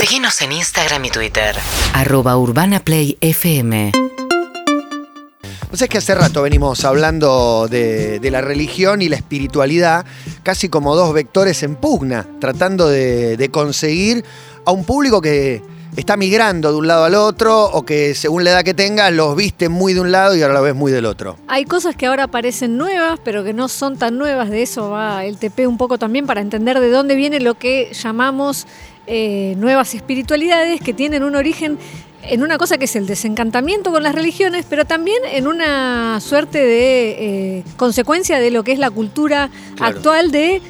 Seguinos en Instagram y Twitter. Arroba Urbana Play FM. O sea, es que hace rato venimos hablando de, de la religión y la espiritualidad casi como dos vectores en pugna, tratando de, de conseguir a un público que está migrando de un lado al otro o que según la edad que tenga los viste muy de un lado y ahora lo ves muy del otro. Hay cosas que ahora parecen nuevas, pero que no son tan nuevas. De eso va el TP un poco también para entender de dónde viene lo que llamamos eh, nuevas espiritualidades que tienen un origen en una cosa que es el desencantamiento con las religiones, pero también en una suerte de eh, consecuencia de lo que es la cultura Claro. actual de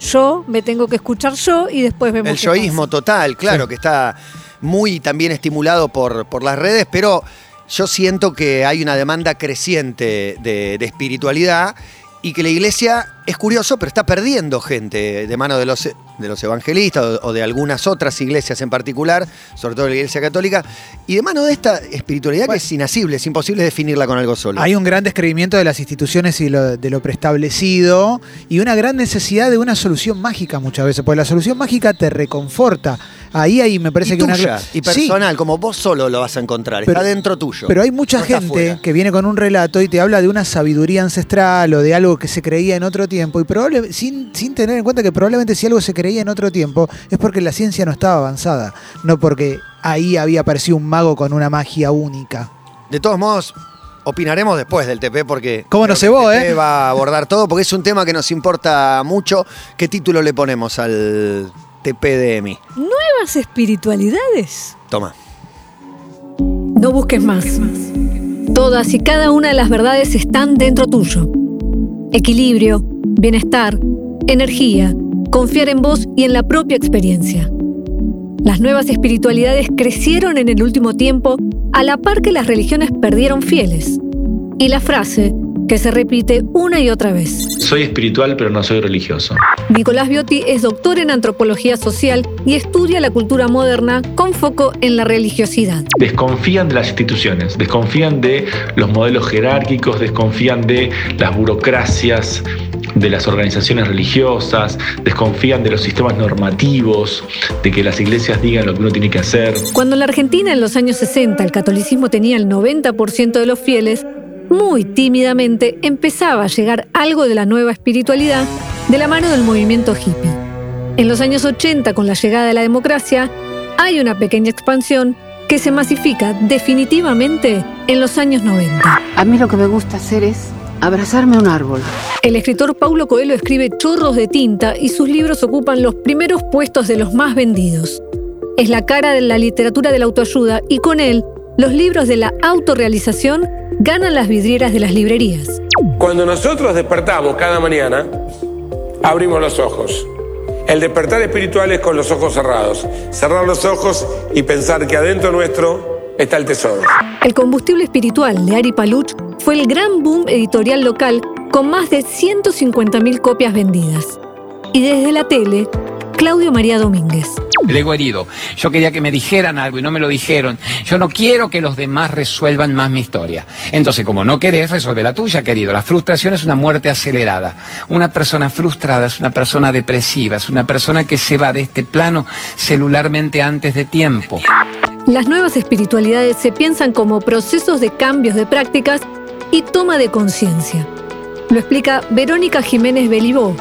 yo me tengo que escuchar yo y después vemos El yoísmo pasa. total, claro, que está muy también estimulado por, por las redes, pero yo siento que hay una demanda creciente de, de espiritualidad y que la iglesia, es curioso, pero está perdiendo gente de mano de los, de los evangelistas o, o de algunas otras iglesias en particular, sobre todo la iglesia católica, y de mano de esta espiritualidad que es inasible, es imposible definirla con algo solo. Hay un gran descreimiento de las instituciones y lo- de lo preestablecido y una gran necesidad de una solución mágica muchas veces, porque la solución mágica te reconforta. Ahí, ahí me parece y que una y Sí, personal, como vos solo lo vas a encontrar, Pero- está dentro tuyo. Pero hay mucha no gente que viene con un relato y te habla de una sabiduría ancestral o de algo que se creía en otro tiempo y probable, sin, sin tener en cuenta que probablemente si algo se creía en otro tiempo es porque la ciencia no estaba avanzada, no porque ahí había aparecido un mago con una magia única. De todos modos, opinaremos después del TP porque. ¿Cómo nos cebó, eh? va a abordar todo porque es un tema que nos importa mucho. ¿Qué título le ponemos al TPDMI? ¿Nuevas espiritualidades? Toma. No busques más. Todas y cada una de las verdades están dentro tuyo. Equilibrio, bienestar, energía, confiar en vos y en la propia experiencia. Las nuevas espiritualidades crecieron en el último tiempo a la par que las religiones perdieron fieles. Y la frase, que se repite una y otra vez. Soy espiritual pero no soy religioso. Nicolás Biotti es doctor en antropología social y estudia la cultura moderna con foco en la religiosidad. Desconfían de las instituciones, desconfían de los modelos jerárquicos, desconfían de las burocracias, de las organizaciones religiosas, desconfían de los sistemas normativos, de que las iglesias digan lo que uno tiene que hacer. Cuando en la Argentina en los años 60 el catolicismo tenía el 90% de los fieles, muy tímidamente empezaba a llegar algo de la nueva espiritualidad de la mano del movimiento hippie. En los años 80, con la llegada de la democracia, hay una pequeña expansión que se masifica definitivamente en los años 90. A mí lo que me gusta hacer es abrazarme a un árbol. El escritor Paulo Coelho escribe chorros de tinta y sus libros ocupan los primeros puestos de los más vendidos. Es la cara de la literatura de la autoayuda y con él, los libros de la autorrealización ganan las vidrieras de las librerías. Cuando nosotros despertamos cada mañana, abrimos los ojos. El despertar espiritual es con los ojos cerrados. Cerrar los ojos y pensar que adentro nuestro está el tesoro. El combustible espiritual de Ari Paluch fue el gran boom editorial local con más de 150.000 copias vendidas. Y desde la tele, Claudio María Domínguez. El herido. Yo quería que me dijeran algo y no me lo dijeron. Yo no quiero que los demás resuelvan más mi historia. Entonces, como no querés, resuelve la tuya, querido. La frustración es una muerte acelerada. Una persona frustrada es una persona depresiva, es una persona que se va de este plano celularmente antes de tiempo. Las nuevas espiritualidades se piensan como procesos de cambios de prácticas y toma de conciencia. Lo explica Verónica Jiménez Belibó,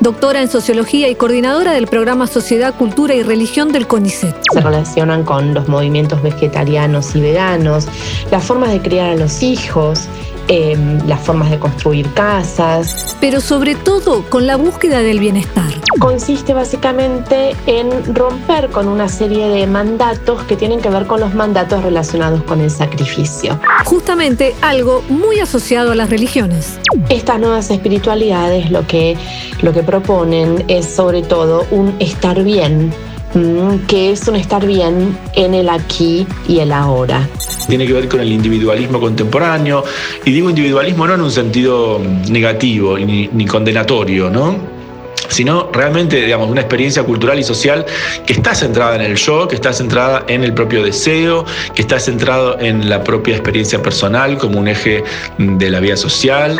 doctora en sociología y coordinadora del programa Sociedad, Cultura y Religión del CONICET. se relacionan con los movimientos vegetarianos y veganos, las formas de criar a los hijos, eh, las formas de construir casas. Pero sobre todo con la búsqueda del bienestar. Consiste básicamente en romper con una serie de mandatos que tienen que ver con los mandatos relacionados con el sacrificio. Justamente algo muy asociado a las religiones. Estas nuevas espiritualidades lo que, lo que proponen es sobre todo un estar bien, mm, que es un estar bien en el aquí y el ahora. Tiene que ver con el individualismo contemporáneo, y digo individualismo no en un sentido negativo ni, ni condenatorio, ¿no? sino realmente, digamos, una experiencia cultural y social que está centrada en el yo, que está centrada en el propio deseo, que está centrado en la propia experiencia personal como un eje de la vida social.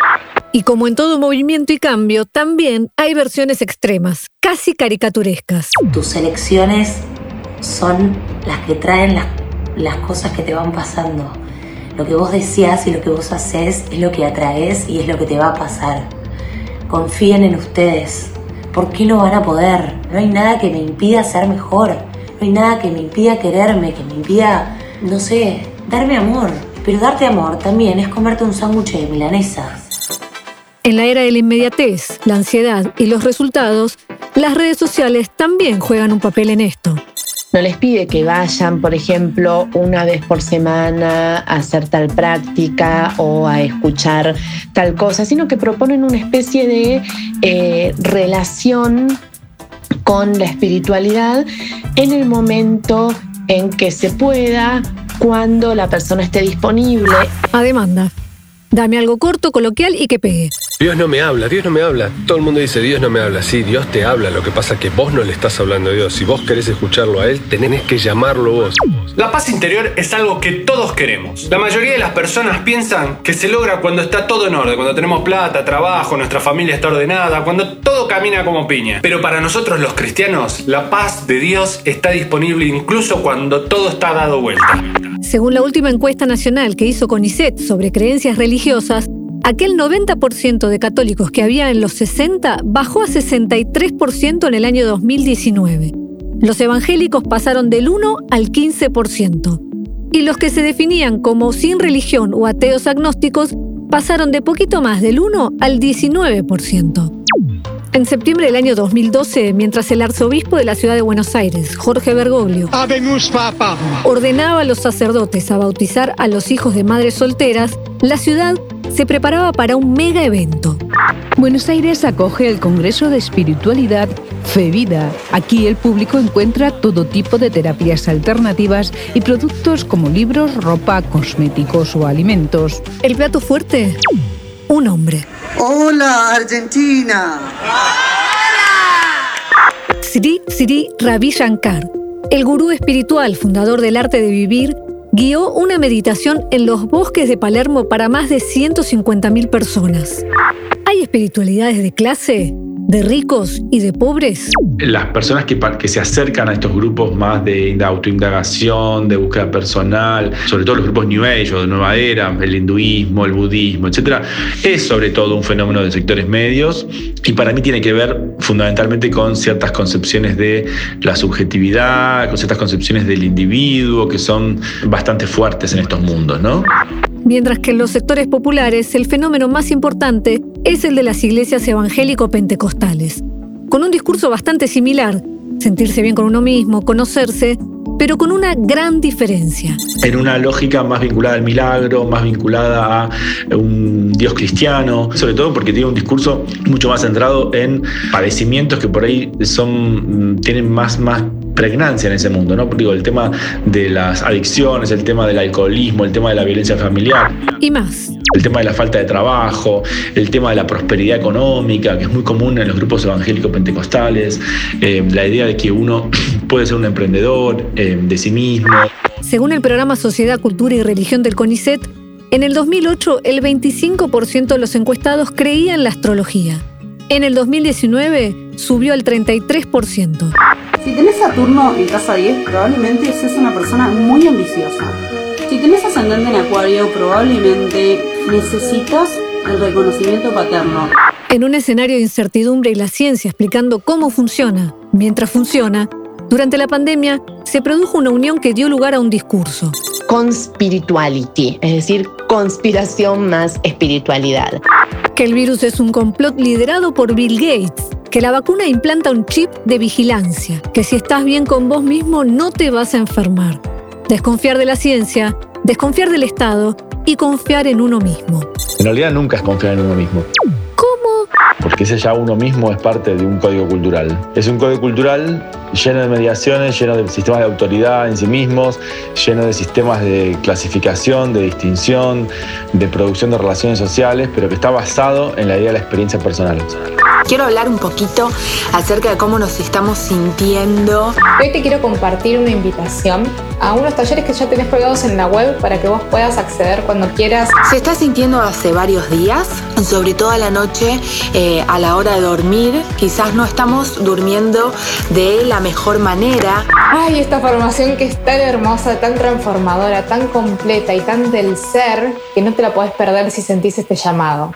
Y como en todo movimiento y cambio, también hay versiones extremas, casi caricaturescas. Tus elecciones son las que traen las, las cosas que te van pasando. Lo que vos deseas y lo que vos haces es lo que atraes y es lo que te va a pasar. Confíen en ustedes. ¿Por qué no van a poder? No hay nada que me impida ser mejor. No hay nada que me impida quererme, que me impida, no sé, darme amor. Pero darte amor también es comerte un sándwich de milanesas. En la era de la inmediatez, la ansiedad y los resultados, las redes sociales también juegan un papel en esto. No les pide que vayan, por ejemplo, una vez por semana a hacer tal práctica o a escuchar tal cosa, sino que proponen una especie de eh, relación con la espiritualidad en el momento en que se pueda, cuando la persona esté disponible. A demanda. Dame algo corto, coloquial y que pegue. Dios no me habla, Dios no me habla. Todo el mundo dice, Dios no me habla. Sí, Dios te habla. Lo que pasa es que vos no le estás hablando a Dios. Si vos querés escucharlo a Él, tenés que llamarlo vos. La paz interior es algo que todos queremos. La mayoría de las personas piensan que se logra cuando está todo en orden, cuando tenemos plata, trabajo, nuestra familia está ordenada, cuando todo camina como piña. Pero para nosotros los cristianos, la paz de Dios está disponible incluso cuando todo está dado vuelta. Según la última encuesta nacional que hizo CONICET sobre creencias religiosas, aquel 90% de católicos que había en los 60 bajó a 63% en el año 2019. Los evangélicos pasaron del 1 al 15%. Y los que se definían como sin religión o ateos agnósticos pasaron de poquito más del 1 al 19%. En septiembre del año 2012, mientras el arzobispo de la ciudad de Buenos Aires, Jorge Bergoglio, ordenaba a los sacerdotes a bautizar a los hijos de madres solteras, la ciudad se preparaba para un mega evento. Buenos Aires acoge el Congreso de Espiritualidad FEVIDA. Aquí el público encuentra todo tipo de terapias alternativas y productos como libros, ropa, cosméticos o alimentos. El plato fuerte, un hombre. Hola, Argentina. Sri Sri Ravi Shankar, el gurú espiritual fundador del arte de vivir, guió una meditación en los bosques de Palermo para más de 150.000 personas. ¿Hay espiritualidades de clase? ¿De ricos y de pobres? Las personas que, se acercan a estos grupos más de autoindagación, de búsqueda personal, sobre todo los grupos New Age o de Nueva Era, el hinduismo, el budismo, etc., es sobre todo un fenómeno de sectores medios y para mí tiene que ver fundamentalmente con ciertas concepciones de la subjetividad, con ciertas concepciones del individuo que son bastante fuertes en estos mundos, ¿no? Mientras que en los sectores populares el fenómeno más importante es el de las iglesias evangélico-pentecostales. Con un discurso bastante similar, sentirse bien con uno mismo, conocerse, pero con una gran diferencia. en una lógica más vinculada al milagro, más vinculada a un Dios cristiano, sobre todo porque tiene un discurso mucho más centrado en padecimientos que por ahí son, mm, tienen más, más pregnancia en ese mundo, ¿no? Digo, el tema de las adicciones, el tema del alcoholismo, el tema de la violencia familiar, Y más. el tema de la falta de trabajo, el tema de la prosperidad económica, que es muy común en los grupos evangélicos pentecostales, eh, la idea de que uno puede ser un emprendedor eh, de sí mismo. Según el programa Sociedad, Cultura y Religión del CONICET, en el 2008 el 25% de los encuestados creía en la astrología. En el 2019 subió al 33%. Si tenés Saturno en casa 10, probablemente seas una persona muy ambiciosa. Si tenés ascendente en Acuario, probablemente necesitas el reconocimiento paterno. En un escenario de incertidumbre y la ciencia explicando cómo funciona, mientras funciona, durante la pandemia se produjo una unión que dio lugar a un discurso. Conspirituality, es decir, conspiración más espiritualidad. Que el virus es un complot liderado por Bill Gates, que la vacuna implanta un chip de vigilancia, que si estás bien con vos mismo no te vas a enfermar. Desconfiar de la ciencia, desconfiar del Estado y confiar en uno mismo. En realidad nunca es confiar en uno mismo. ¿Cómo? Porque ese ya uno mismo es parte de un código cultural. Es un código cultural lleno de mediaciones, lleno de sistemas de autoridad en sí mismos, lleno de sistemas de clasificación, de distinción, de producción de relaciones sociales, pero que está basado en la idea de la experiencia personal. Quiero hablar un poquito acerca de cómo nos estamos sintiendo. Hoy te quiero compartir una invitación a unos talleres que ya tenés colgados en la web para que vos puedas acceder cuando quieras. Se está sintiendo hace varios días, sobre todo a la noche, eh, a la hora de dormir, quizás no estamos durmiendo de la mejor manera. Ay, esta formación que es tan hermosa, tan transformadora, tan completa y tan del ser, que no te la podés perder si sentís este llamado.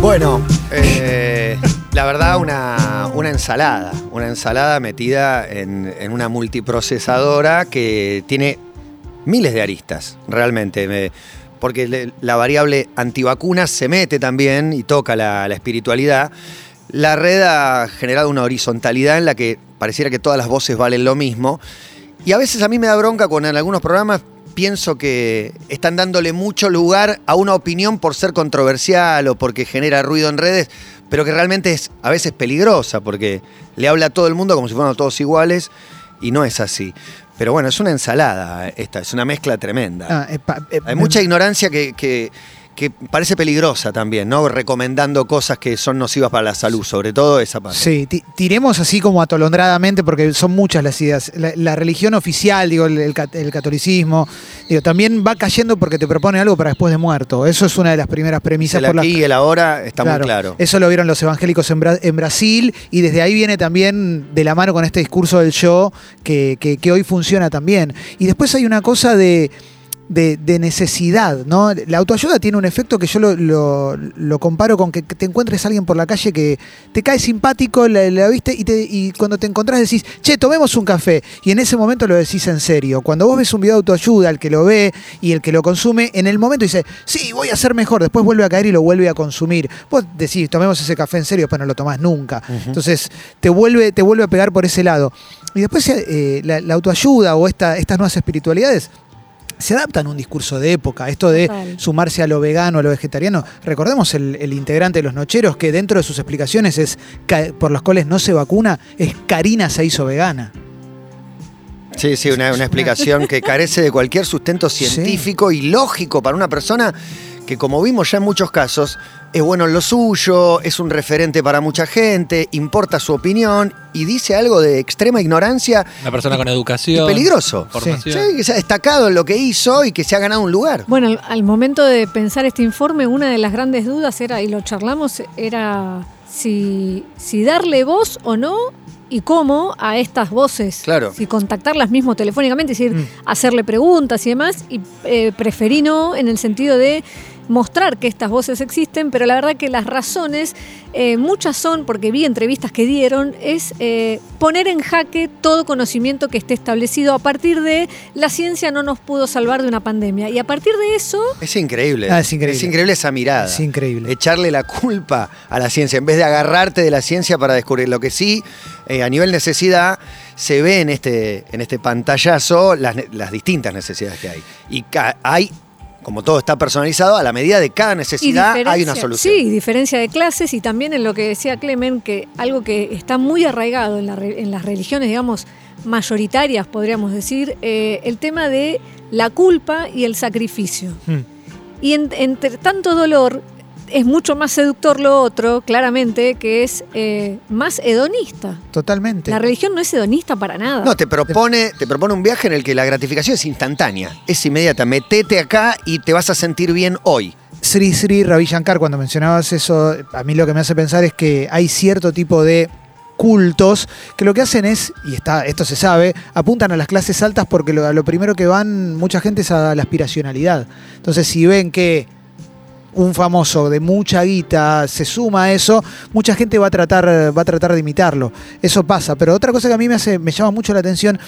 Bueno, eh, la verdad, una, una ensalada. Una ensalada metida en, en una multiprocesadora que tiene miles de aristas, realmente. Me- porque la variable antivacunas se mete también y toca la, la espiritualidad. La red ha generado una horizontalidad en la que pareciera que todas las voces valen lo mismo. Y a veces a mí me da bronca cuando en algunos programas pienso que están dándole mucho lugar a una opinión por ser controversial o porque genera ruido en redes, pero que realmente es a veces peligrosa porque le habla a todo el mundo como si fueran todos iguales y no es así. Pero bueno, es una ensalada esta, es una mezcla tremenda. Ah, eh, pa- eh, Hay mucha ignorancia que, que- que parece peligrosa también, ¿no? Recomendando cosas que son nocivas para la salud, sobre todo esa parte. Sí, ti- tiremos así como atolondradamente, porque son muchas las ideas. La, la religión oficial, digo, el, el cat- el catolicismo, digo, también va cayendo porque te propone algo para después de muerto. Eso es una de las primeras premisas El por las aquí y el ahora está muy claro. Eso lo vieron los evangélicos en, Bra- en Brasil y desde ahí viene también de la mano con este discurso del yo que, que- que hoy funciona también. Y después hay una cosa de, de- de necesidad, ¿no? La autoayuda tiene un efecto que yo lo, lo- lo comparo con que te encuentres a alguien por la calle que te cae simpático, la, la viste, y, te- y cuando te encontrás decís, che, tomemos un café. Y en ese momento lo decís en serio. Cuando vos ves un video de autoayuda, el que lo ve y el que lo consume, en el momento dice, sí, voy a ser mejor, después vuelve a caer y lo vuelve a consumir. Vos decís, tomemos ese café en serio, pero no lo tomás nunca. Entonces te vuelve, te vuelve a pegar por ese lado. Y después eh, la, la autoayuda o esta, estas nuevas espiritualidades se adaptan a un discurso de época. Esto de Total. sumarse a lo vegano, a lo vegetariano. Recordemos el, el integrante de los Nocheros que dentro de sus explicaciones es por las cuales no se vacuna, es Karina se hizo vegana. Sí, sí, una, una explicación que carece de cualquier sustento científico y lógico para una persona que, como vimos ya en muchos casos, es bueno en lo suyo, es un referente para mucha gente, importa su opinión y dice algo de extrema ignorancia Una persona con y educación. peligroso. Formación. Sí, que se ha destacado en lo que hizo y que se ha ganado un lugar. Bueno, al, al momento de pensar este informe, una de las grandes dudas era, y lo charlamos, era si, si darle voz o no y cómo a estas voces. Claro. Si contactarlas mismo telefónicamente, es decir, hacerle preguntas y demás, y eh, preferí no en el sentido de mostrar que estas voces existen, pero la verdad que las razones, eh, muchas son, porque vi entrevistas que dieron, es eh, poner en jaque todo conocimiento que esté establecido a partir de la ciencia no nos pudo salvar de una pandemia. Y a partir de eso, Es increíble. Ah, es increíble. esa mirada. Es increíble. Echarle la culpa a la ciencia, en vez de agarrarte de la ciencia para descubrir lo que sí, eh, a nivel necesidad, se ve en este, en este pantallazo las, distintas necesidades que hay. Y hay, como todo está personalizado, a la medida de cada necesidad hay una solución. Sí, diferencia de clases y también en lo que decía Clemen, que algo que está muy arraigado en, la re- en las religiones, digamos, mayoritarias, podríamos decir, eh, el tema de la culpa y el sacrificio. Hmm. Y en- entre tanto dolor, es mucho más seductor lo otro, claramente, que es eh, más hedonista. Totalmente. La religión no es hedonista para nada. No, te propone, te propone un viaje en el que la gratificación es instantánea, es inmediata. Metete acá y te vas a sentir bien hoy. Sri Sri Ravi Shankar, cuando mencionabas eso, a mí lo que me hace pensar es que hay cierto tipo de cultos que lo que hacen es, y está, esto se sabe, apuntan a las clases altas porque lo, primero que van mucha gente es a la aspiracionalidad. Entonces, si ven que un famoso de mucha guita se suma a eso, mucha gente va a tratar, va a tratar de imitarlo. Eso pasa. Pero otra cosa que a mí me hace, me llama mucho la atención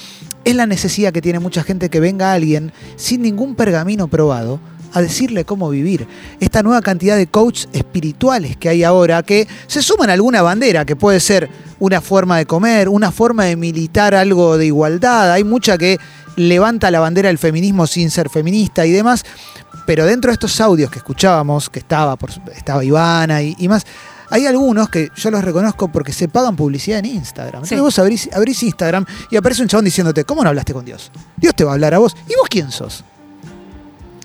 es la necesidad que tiene mucha gente que venga alguien sin ningún pergamino probado a decirle cómo vivir. Esta nueva cantidad de coaches espirituales que hay ahora que se suman a alguna bandera, que puede ser una forma de comer, una forma de militar algo de igualdad. Hay mucha que levanta la bandera del feminismo sin ser feminista y demás. Pero dentro de estos audios que escuchábamos, que estaba, por, estaba Ivana y, y más, hay algunos que yo los reconozco porque se pagan publicidad en Instagram. Entonces Sí. vos abrís, abrís Instagram y aparece un chabón diciéndote, ¿cómo no hablaste con Dios? Dios te va a hablar a vos. ¿Y vos quién sos?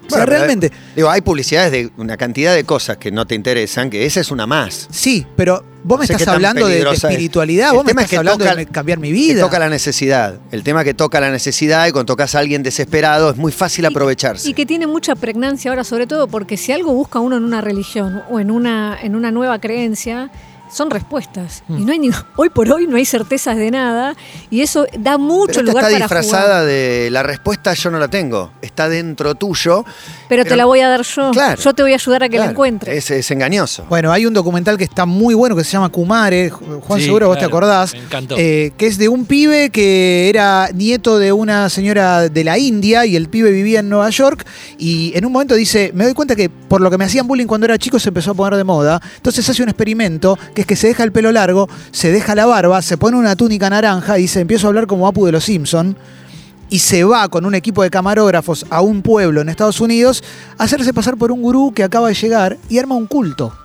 O sea, Bueno, pero, realmente... Digo, hay publicidades de una cantidad de cosas que no te interesan, que esa es una más. Sí, pero Vos me No sé estás hablando de- de, peligrosa es. espiritualidad, El vos me es estás que hablando toca- de cambiar mi Que vida. toca la necesidad. El tema que toca la necesidad y cuando tocas a alguien desesperado es muy fácil aprovecharse. Y que tiene mucha pregnancia ahora, sobre todo porque si algo busca uno en una religión o en una, en una nueva creencia, son respuestas. Mm. Y no hay ni, hoy por hoy no hay certezas de nada. Y eso da mucho Pero esta lugar está para disfrazada jugar. de la respuesta yo no la tengo. Está dentro tuyo. Pero, te la voy a dar yo. Claro. yo te voy a ayudar a que la encuentres. Es, es engañoso. Bueno, hay un documental que está muy bueno que se llama Kumare, Juan Sí, seguro vos te acordás, me encantó. eh, que es de un pibe que era nieto de una señora de la India y el pibe vivía en Nueva York y en un momento dice, me doy cuenta que por lo que me hacían bullying cuando era chico se empezó a poner de moda, entonces hace un experimento que es que se deja el pelo largo, se deja la barba, se pone una túnica naranja y dice, empiezo a hablar como Apu de los Simpson y se va con un equipo de camarógrafos a un pueblo en Estados Unidos a hacerse pasar por un gurú que acaba de llegar y arma un culto.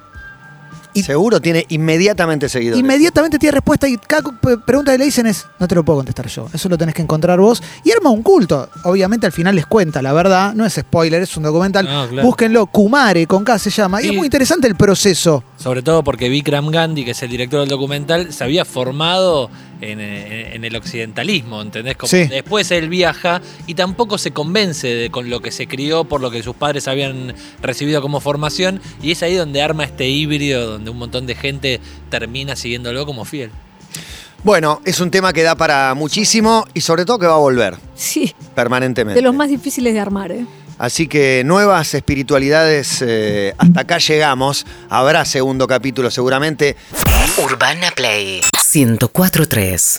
Seguro tiene inmediatamente seguidores. Inmediatamente tiene respuesta y cada pregunta que le dicen es, no te lo puedo contestar yo, eso lo tenés que encontrar vos. Y arma un culto. Obviamente al final les cuenta la verdad, no es spoiler, es un documental. No, claro. Búsquenlo, Kumare con K se llama. Y es muy interesante el proceso. Sobre todo porque Vikram Gandhi, que es el director del documental, se había formado en, en- en el occidentalismo, ¿entendés? Como Sí. Después él viaja y tampoco se convence de, con lo que se crió, por lo que sus padres habían recibido como formación, y es ahí donde arma este híbrido, donde un montón de gente termina siguiéndolo como fiel. Bueno, es un tema que da para muchísimo y sobre todo que va a volver Sí, permanentemente. de los más difíciles de armar. ¿eh? Así que nuevas espiritualidades, eh, hasta acá llegamos. Habrá segundo capítulo seguramente. Urbana Play 1043